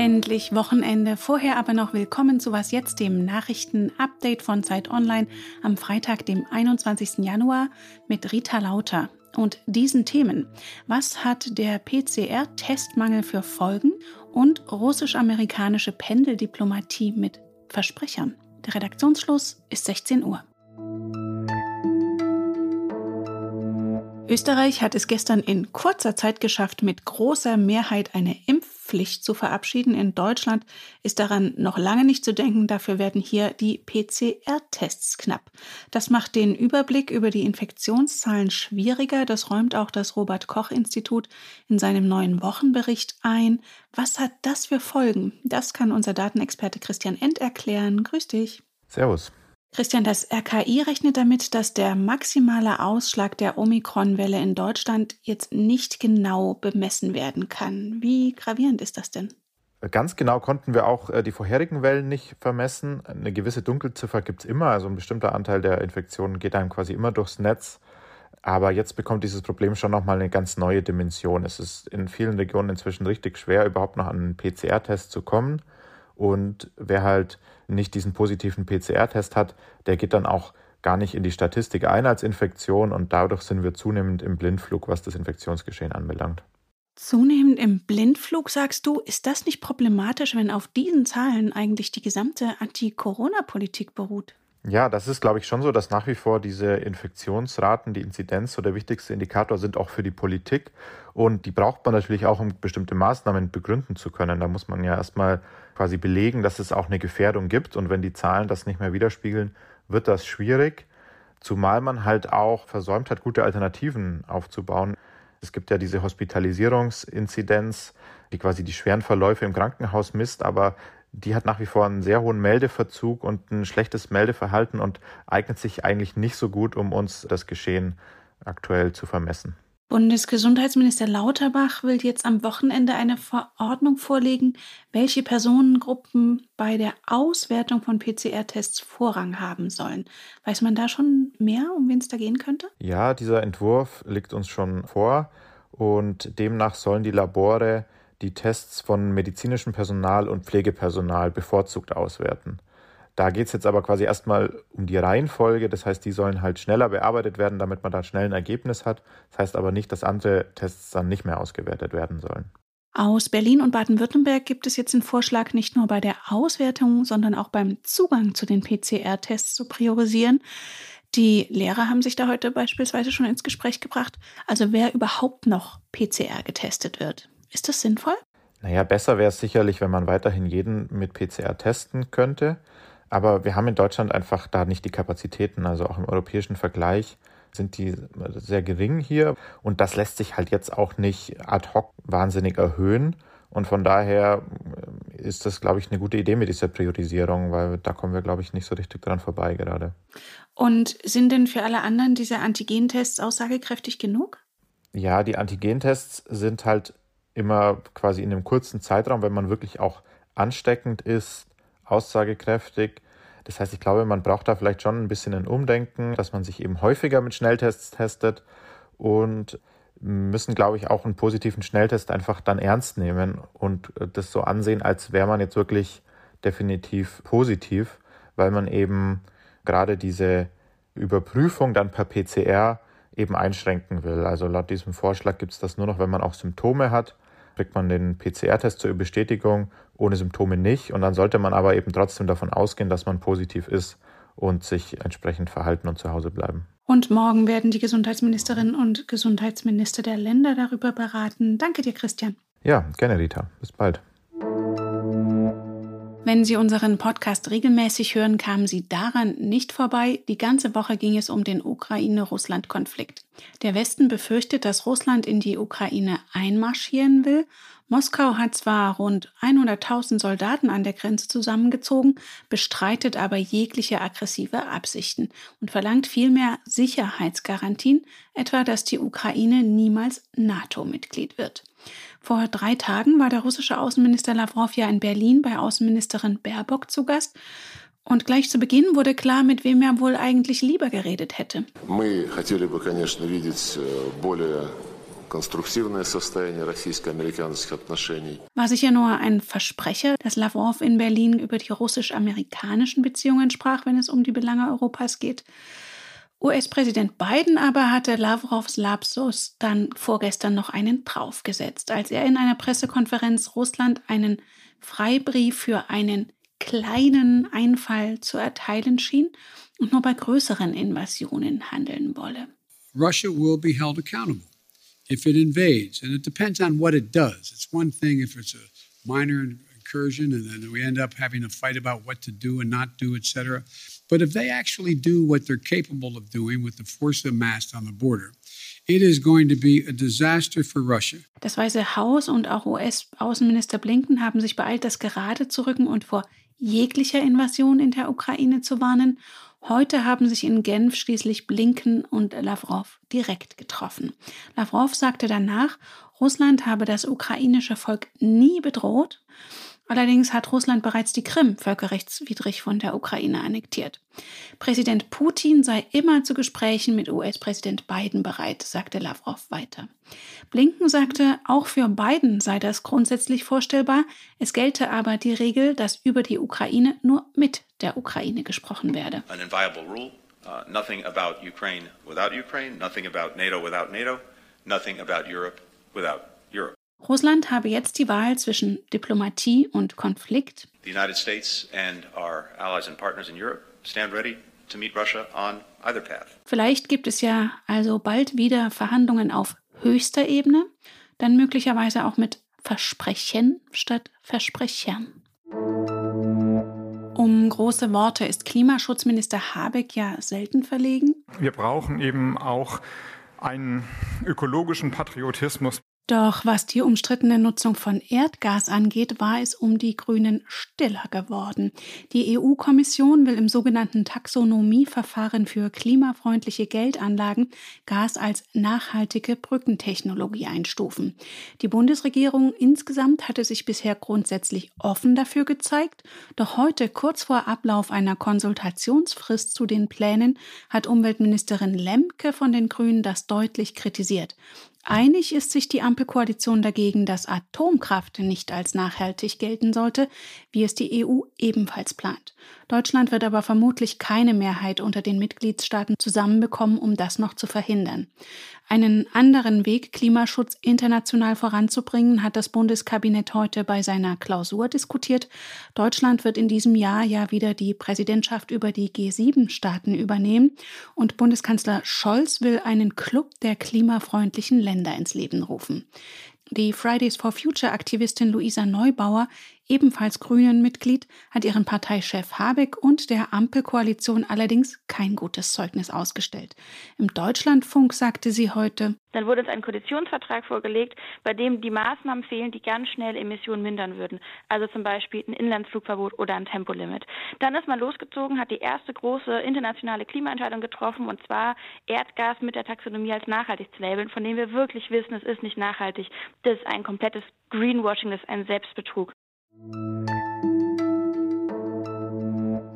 Endlich Wochenende. Vorher aber noch willkommen zu Was jetzt, dem Nachrichten-Update von Zeit Online am Freitag, dem 21. Januar mit Rita Lauter. Und diesen Themen. Was hat der PCR-Testmangel für Folgen und russisch-amerikanische Pendeldiplomatie mit Versprechern? Der Redaktionsschluss ist 16 Uhr. Österreich hat es gestern in kurzer Zeit geschafft, mit großer Mehrheit eine Impfpflicht zu verabschieden. In Deutschland ist daran noch lange nicht zu denken. Dafür werden hier die PCR-Tests knapp. Das macht den Überblick über die Infektionszahlen schwieriger. Das räumt auch das Robert Koch Institut in seinem neuen Wochenbericht ein. Was hat das für Folgen? Das kann unser Datenexperte Christian End erklären. Grüß dich. Servus. Christian, das RKI rechnet damit, dass der maximale Ausschlag der Omikron-Welle in Deutschland jetzt nicht genau bemessen werden kann. Wie gravierend ist das denn? Ganz genau konnten wir auch äh, die vorherigen Wellen nicht vermessen. Eine gewisse Dunkelziffer gibt es immer, also ein bestimmter Anteil der Infektionen geht einem quasi immer durchs Netz. Aber jetzt bekommt dieses Problem schon nochmal eine ganz neue Dimension. Es ist in vielen Regionen inzwischen richtig schwer, überhaupt noch an einen PCR-Test zu kommen. Und wer halt nicht diesen positiven PCR-Test hat, der geht dann auch gar nicht in die Statistik ein als Infektion und dadurch sind wir zunehmend im Blindflug, was das Infektionsgeschehen anbelangt. Zunehmend im Blindflug, sagst du, ist das nicht problematisch, wenn auf diesen Zahlen eigentlich die gesamte Anti-Corona-Politik beruht? Ja, das ist, glaube ich, schon so, dass nach wie vor diese Infektionsraten, die Inzidenz so der wichtigste Indikator sind, auch für die Politik. Und die braucht man natürlich auch, um bestimmte Maßnahmen begründen zu können. Da muss man ja erstmal quasi belegen, dass es auch eine Gefährdung gibt. Und wenn die Zahlen das nicht mehr widerspiegeln, wird das schwierig. Zumal man halt auch versäumt hat, gute Alternativen aufzubauen. Es gibt ja diese Hospitalisierungsinzidenz, die quasi die schweren Verläufe im Krankenhaus misst, aber die hat nach wie vor einen sehr hohen Meldeverzug und ein schlechtes Meldeverhalten und eignet sich eigentlich nicht so gut, um uns das Geschehen aktuell zu vermessen. Bundesgesundheitsminister Lauterbach will jetzt am Wochenende eine Verordnung vorlegen, welche Personengruppen bei der Auswertung von PCR-Tests Vorrang haben sollen. Weiß man da schon mehr, um wen es da gehen könnte? Ja, dieser Entwurf liegt uns schon vor und demnach sollen die Labore die Tests von medizinischem Personal und Pflegepersonal bevorzugt auswerten. Da geht es jetzt aber quasi erstmal um die Reihenfolge. Das heißt, die sollen halt schneller bearbeitet werden, damit man da schnell ein Ergebnis hat. Das heißt aber nicht, dass andere Tests dann nicht mehr ausgewertet werden sollen. Aus Berlin und Baden-Württemberg gibt es jetzt den Vorschlag, nicht nur bei der Auswertung, sondern auch beim Zugang zu den PCR-Tests zu priorisieren. Die Lehrer haben sich da heute beispielsweise schon ins Gespräch gebracht. Also wer überhaupt noch PCR getestet wird. Ist das sinnvoll? Naja, besser wäre es sicherlich, wenn man weiterhin jeden mit PCR testen könnte. Aber wir haben in Deutschland einfach da nicht die Kapazitäten. Also auch im europäischen Vergleich sind die sehr gering hier. Und das lässt sich halt jetzt auch nicht ad hoc wahnsinnig erhöhen. Und von daher ist das, glaube ich, eine gute Idee mit dieser Priorisierung, weil da kommen wir, glaube ich, nicht so richtig dran vorbei gerade. Und sind denn für alle anderen diese Antigentests aussagekräftig genug? Ja, die Antigentests sind halt immer quasi in einem kurzen Zeitraum, wenn man wirklich auch ansteckend ist, aussagekräftig. Das heißt, ich glaube, man braucht da vielleicht schon ein bisschen ein Umdenken, dass man sich eben häufiger mit Schnelltests testet und müssen, glaube ich, auch einen positiven Schnelltest einfach dann ernst nehmen und das so ansehen, als wäre man jetzt wirklich definitiv positiv, weil man eben gerade diese Überprüfung dann per PCR eben einschränken will. Also laut diesem Vorschlag gibt es das nur noch, wenn man auch Symptome hat kriegt man den PCR-Test zur Bestätigung, ohne Symptome nicht. Und dann sollte man aber eben trotzdem davon ausgehen, dass man positiv ist und sich entsprechend verhalten und zu Hause bleiben. Und morgen werden die Gesundheitsministerinnen und Gesundheitsminister der Länder darüber beraten. Danke dir, Christian. Ja, gerne, Rita. Bis bald. Wenn Sie unseren Podcast regelmäßig hören, kamen Sie daran nicht vorbei. Die ganze Woche ging es um den Ukraine-Russland-Konflikt. Der Westen befürchtet, dass Russland in die Ukraine einmarschieren will. Moskau hat zwar rund 100.000 Soldaten an der Grenze zusammengezogen, bestreitet aber jegliche aggressive Absichten und verlangt vielmehr Sicherheitsgarantien, etwa dass die Ukraine niemals NATO-Mitglied wird. Vor drei Tagen war der russische Außenminister Lavrov ja in Berlin bei Außenministerin Baerbock zu Gast. Und gleich zu Beginn wurde klar, mit wem er wohl eigentlich lieber geredet hätte. Мы хотели бы, конечно, видеть более War sicher nur ein Versprecher, dass Lavrov in Berlin über die russisch-amerikanischen Beziehungen sprach, wenn es um die Belange Europas geht. US-Präsident Biden aber hatte Lavrovs Lapsus dann vorgestern noch einen draufgesetzt, als er in einer Pressekonferenz Russland einen Freibrief für einen kleinen Einfall zu erteilen schien und nur bei größeren Invasionen handeln wolle. Russia will be held accountable if it invades, and it depends on what it does. It's one thing if it's a minor incursion and then we end up having a fight about what to do and not do, etc. But if they actually do what they're capable of doing with the force amassed on the border, It is going to be a disaster for Russia. Das Weiße Haus und auch US-Außenminister Blinken haben sich beeilt, das gerade zu rücken und vor jeglicher Invasion in der Ukraine zu warnen. Heute haben sich in Genf schließlich Blinken und Lavrov direkt getroffen. Lavrov sagte danach, Russland habe das ukrainische Volk nie bedroht Allerdings hat Russland bereits die Krim völkerrechtswidrig von der Ukraine annektiert. Präsident Putin sei immer zu Gesprächen mit US-Präsident Biden bereit, sagte Lavrov weiter. Blinken sagte, auch für Biden sei das grundsätzlich vorstellbar. Es gelte aber die Regel, dass über die Ukraine nur mit der Ukraine gesprochen werde. An inviolable rule. Uh, nothing about Ukraine without Ukraine, nothing about NATO without NATO, nothing about Europe without. Russland habe jetzt die Wahl zwischen Diplomatie und Konflikt. The United States and our allies and partners in Europe stand ready to meet Russia on either path. Vielleicht gibt es ja also bald wieder Verhandlungen auf höchster Ebene, dann möglicherweise auch mit Versprechen statt Versprechern. Um große Worte ist Klimaschutzminister Habeck ja selten verlegen. Wir brauchen eben auch einen ökologischen Patriotismus. Doch was die umstrittene Nutzung von Erdgas angeht, war es um die Grünen stiller geworden. Die EU-Kommission will im sogenannten Taxonomieverfahren für klimafreundliche Geldanlagen Gas als nachhaltige Brückentechnologie einstufen. Die Bundesregierung insgesamt hatte sich bisher grundsätzlich offen dafür gezeigt, doch heute, kurz vor Ablauf einer Konsultationsfrist zu den Plänen, hat Umweltministerin Lemke von den Grünen das deutlich kritisiert. Einig ist sich die Ampelkoalition dagegen, dass Atomkraft nicht als nachhaltig gelten sollte, wie es die EU ebenfalls plant. Deutschland wird aber vermutlich keine Mehrheit unter den Mitgliedstaaten zusammenbekommen, um das noch zu verhindern. Einen anderen Weg, Klimaschutz international voranzubringen, hat das Bundeskabinett heute bei seiner Klausur diskutiert. Deutschland wird in diesem Jahr ja wieder die Präsidentschaft über die G7-Staaten übernehmen und Bundeskanzler Scholz will einen Club der klimafreundlichen Länder ins Leben rufen. Die Fridays for Future Aktivistin Luisa Neubauer ebenfalls Grünen-Mitglied, hat ihren Parteichef Habeck und der Ampelkoalition allerdings kein gutes Zeugnis ausgestellt. Im Deutschlandfunk sagte sie heute, dann wurde uns ein Koalitionsvertrag vorgelegt, bei dem die Maßnahmen fehlen, die ganz schnell Emissionen mindern würden. Also zum Beispiel ein Inlandsflugverbot oder ein Tempolimit. Dann ist man losgezogen, hat die erste große internationale Klimaentscheidung getroffen, und zwar Erdgas mit der Taxonomie als nachhaltig zu labeln, von dem wir wirklich wissen, es ist nicht nachhaltig. Das ist ein komplettes Greenwashing, das ist ein Selbstbetrug.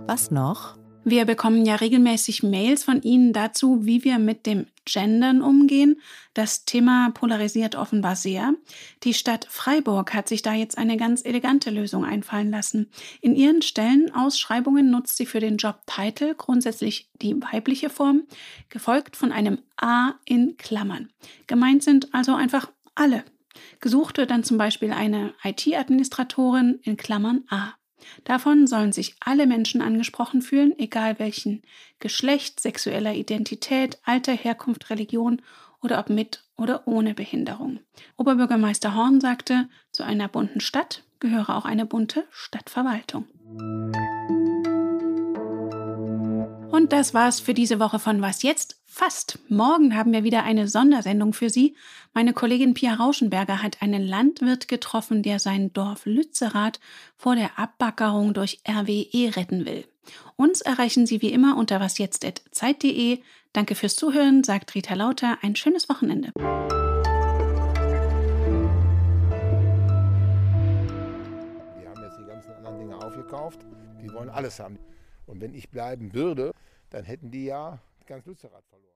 Was noch? Wir bekommen ja regelmäßig Mails von Ihnen dazu, wie wir mit dem Gendern umgehen. Das Thema polarisiert offenbar sehr. Die Stadt Freiburg hat sich da jetzt eine ganz elegante Lösung einfallen lassen. In ihren Stellenausschreibungen nutzt sie für den Jobtitel grundsätzlich die weibliche Form, gefolgt von einem A in Klammern. Gemeint sind also einfach alle. Gesucht wird dann zum Beispiel eine IT-Administratorin in Klammern A. Davon sollen sich alle Menschen angesprochen fühlen, egal welchen Geschlecht, sexueller Identität, Alter, Herkunft, Religion oder ob mit oder ohne Behinderung. Oberbürgermeister Horn sagte, zu einer bunten Stadt gehöre auch eine bunte Stadtverwaltung. Und das war's für diese Woche von Was jetzt? Fast. Morgen haben wir wieder eine Sondersendung für Sie. Meine Kollegin Pia Rauschenberger hat einen Landwirt getroffen, der sein Dorf Lützerath vor der Abbackerung durch RWE retten will. Uns erreichen Sie wie immer unter wasjetzt.zeit.de. Danke fürs Zuhören, sagt Rita Lauter. Ein schönes Wochenende. Wir haben jetzt die ganzen anderen Dinge aufgekauft. Die wollen alles haben. Und wenn ich bleiben würde, dann hätten die ja ganz Lützerath verloren.